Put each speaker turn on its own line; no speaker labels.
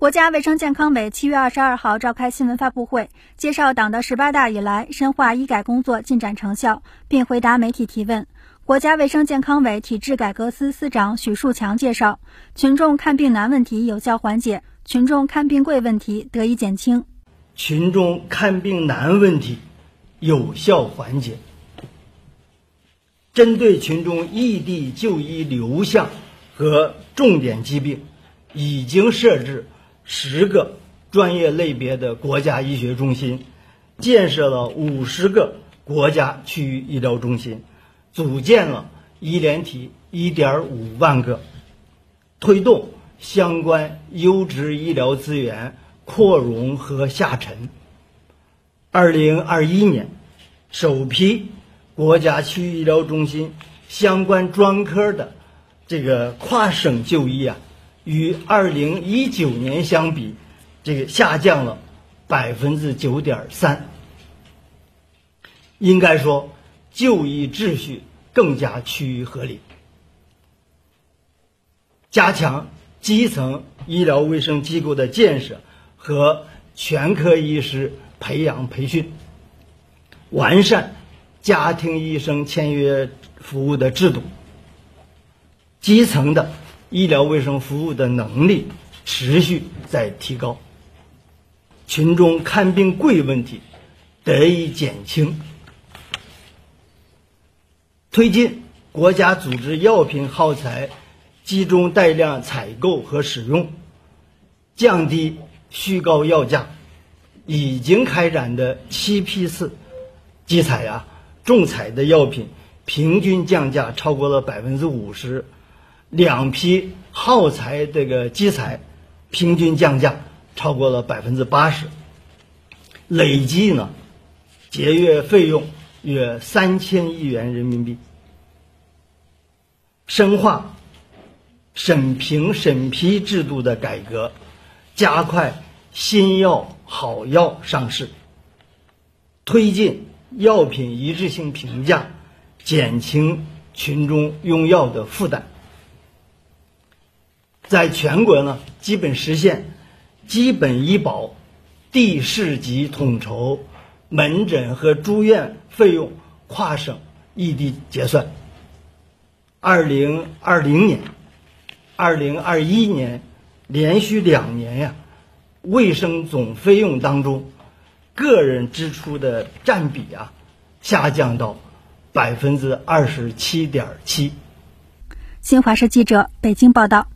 国家卫生健康委七月二十二号召开新闻发布会，介绍党的十八大以来深化医改工作进展成效，并回答媒体提问。国家卫生健康委体制改革司司长许树强介绍，群众看病难问题有效缓解，群众看病贵问题得以减轻。
群众看病难问题有效缓解。针对群众异地就医流向和重点疾病，已经设置。十个专业类别的国家医学中心，建设了五十个国家区域医疗中心，组建了医联体一点五万个，推动相关优质医疗资源扩容和下沉。二零二一年，首批国家区域医疗中心相关专科的这个跨省就医啊。与二零一九年相比，这个下降了百分之九点三。应该说，就医秩序更加趋于合理。加强基层医疗卫生机构的建设和全科医师培养培训，完善家庭医生签约服务的制度，基层的。医疗卫生服务的能力持续在提高，群众看病贵问题得以减轻，推进国家组织药品耗材集中带量采购和使用，降低虚高药价。已经开展的七批次集采啊，中采的药品平均降价超过了百分之五十。两批耗材这个基材，平均降价超过了百分之八十，累计呢节约费用约三千亿元人民币。深化审评审批制度的改革，加快新药好药上市，推进药品一致性评价，减轻群众用药的负担。在全国呢，基本实现基本医保地市级统筹，门诊和住院费用跨省异地结算。二零二零年、二零二一年连续两年呀，卫生总费用当中，个人支出的占比啊，下降到百分之二十七点七。
新华社记者北京报道。